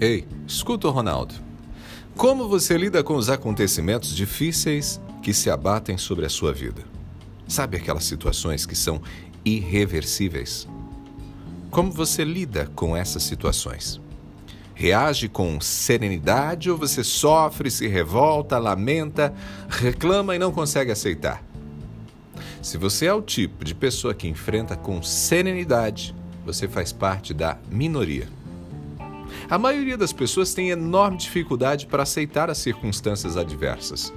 Ei, escuta o Ronaldo. Como você lida com os acontecimentos difíceis que se abatem sobre a sua vida? Sabe aquelas situações que são irreversíveis? Como você lida com essas situações? Reage com serenidade ou você sofre, se revolta, lamenta, reclama e não consegue aceitar? Se você é o tipo de pessoa que enfrenta com serenidade, você faz parte da minoria. A maioria das pessoas tem enorme dificuldade para aceitar as circunstâncias adversas,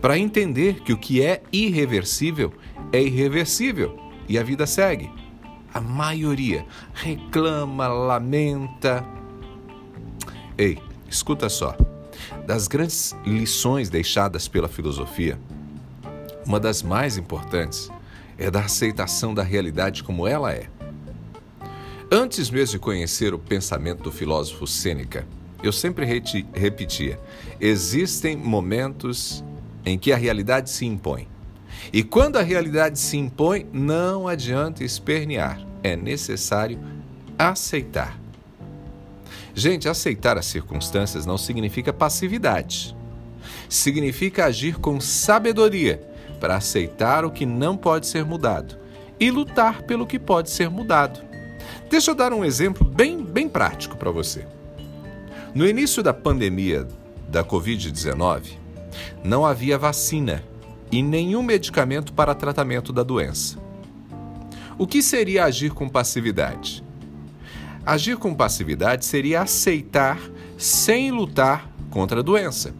para entender que o que é irreversível é irreversível e a vida segue. A maioria reclama, lamenta, Ei, escuta só. Das grandes lições deixadas pela filosofia, uma das mais importantes é da aceitação da realidade como ela é. Antes mesmo de conhecer o pensamento do filósofo Sêneca, eu sempre repetia: existem momentos em que a realidade se impõe. E quando a realidade se impõe, não adianta espernear, é necessário aceitar. Gente, aceitar as circunstâncias não significa passividade. Significa agir com sabedoria para aceitar o que não pode ser mudado e lutar pelo que pode ser mudado. Deixa eu dar um exemplo bem, bem prático para você. No início da pandemia da Covid-19, não havia vacina e nenhum medicamento para tratamento da doença. O que seria agir com passividade? Agir com passividade seria aceitar sem lutar contra a doença.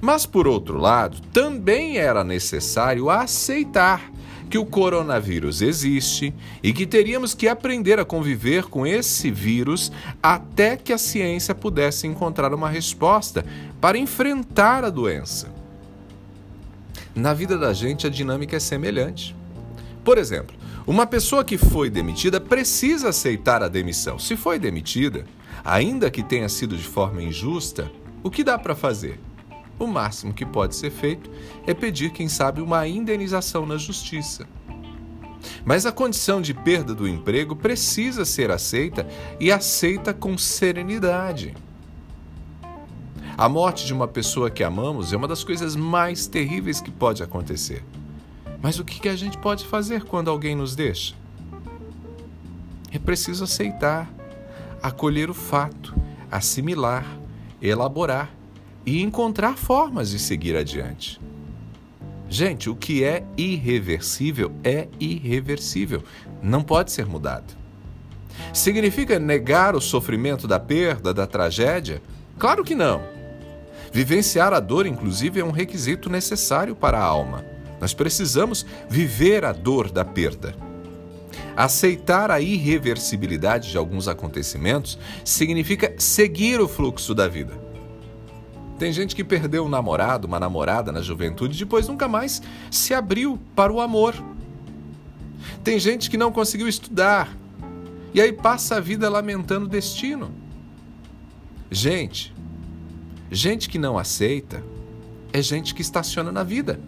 Mas, por outro lado, também era necessário aceitar que o coronavírus existe e que teríamos que aprender a conviver com esse vírus até que a ciência pudesse encontrar uma resposta para enfrentar a doença. Na vida da gente, a dinâmica é semelhante. Por exemplo, uma pessoa que foi demitida precisa aceitar a demissão. Se foi demitida, ainda que tenha sido de forma injusta, o que dá para fazer? O máximo que pode ser feito é pedir, quem sabe, uma indenização na justiça. Mas a condição de perda do emprego precisa ser aceita e aceita com serenidade. A morte de uma pessoa que amamos é uma das coisas mais terríveis que pode acontecer. Mas o que a gente pode fazer quando alguém nos deixa? É preciso aceitar, acolher o fato, assimilar, elaborar e encontrar formas de seguir adiante. Gente, o que é irreversível é irreversível, não pode ser mudado. Significa negar o sofrimento da perda, da tragédia? Claro que não. Vivenciar a dor, inclusive, é um requisito necessário para a alma. Nós precisamos viver a dor da perda. Aceitar a irreversibilidade de alguns acontecimentos significa seguir o fluxo da vida. Tem gente que perdeu um namorado, uma namorada na juventude e depois nunca mais se abriu para o amor. Tem gente que não conseguiu estudar e aí passa a vida lamentando o destino. Gente, gente que não aceita é gente que estaciona na vida.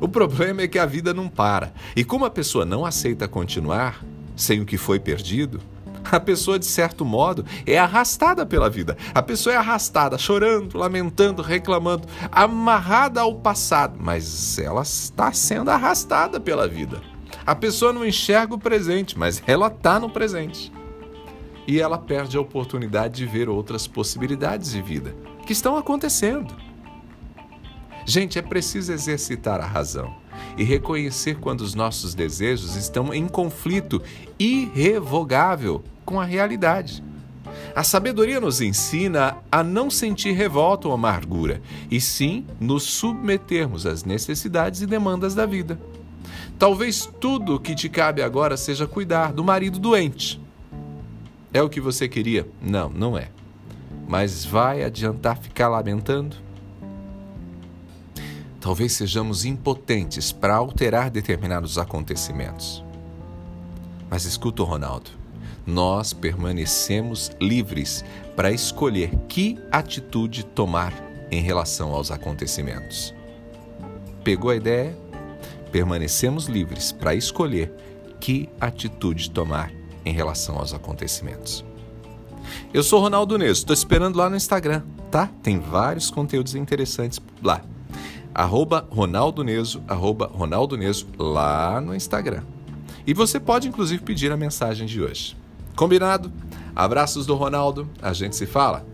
O problema é que a vida não para. E como a pessoa não aceita continuar sem o que foi perdido, a pessoa, de certo modo, é arrastada pela vida. A pessoa é arrastada, chorando, lamentando, reclamando, amarrada ao passado, mas ela está sendo arrastada pela vida. A pessoa não enxerga o presente, mas ela está no presente. E ela perde a oportunidade de ver outras possibilidades de vida que estão acontecendo. Gente, é preciso exercitar a razão e reconhecer quando os nossos desejos estão em conflito irrevogável com a realidade. A sabedoria nos ensina a não sentir revolta ou amargura, e sim nos submetermos às necessidades e demandas da vida. Talvez tudo o que te cabe agora seja cuidar do marido doente. É o que você queria? Não, não é. Mas vai adiantar ficar lamentando? Talvez sejamos impotentes para alterar determinados acontecimentos. Mas escuta, Ronaldo, nós permanecemos livres para escolher que atitude tomar em relação aos acontecimentos. Pegou a ideia? Permanecemos livres para escolher que atitude tomar em relação aos acontecimentos. Eu sou Ronaldo Neso, estou esperando lá no Instagram, tá? Tem vários conteúdos interessantes lá. Arroba Ronaldo Neso, arroba Ronaldo Neso, lá no Instagram. E você pode, inclusive, pedir a mensagem de hoje. Combinado? Abraços do Ronaldo, a gente se fala.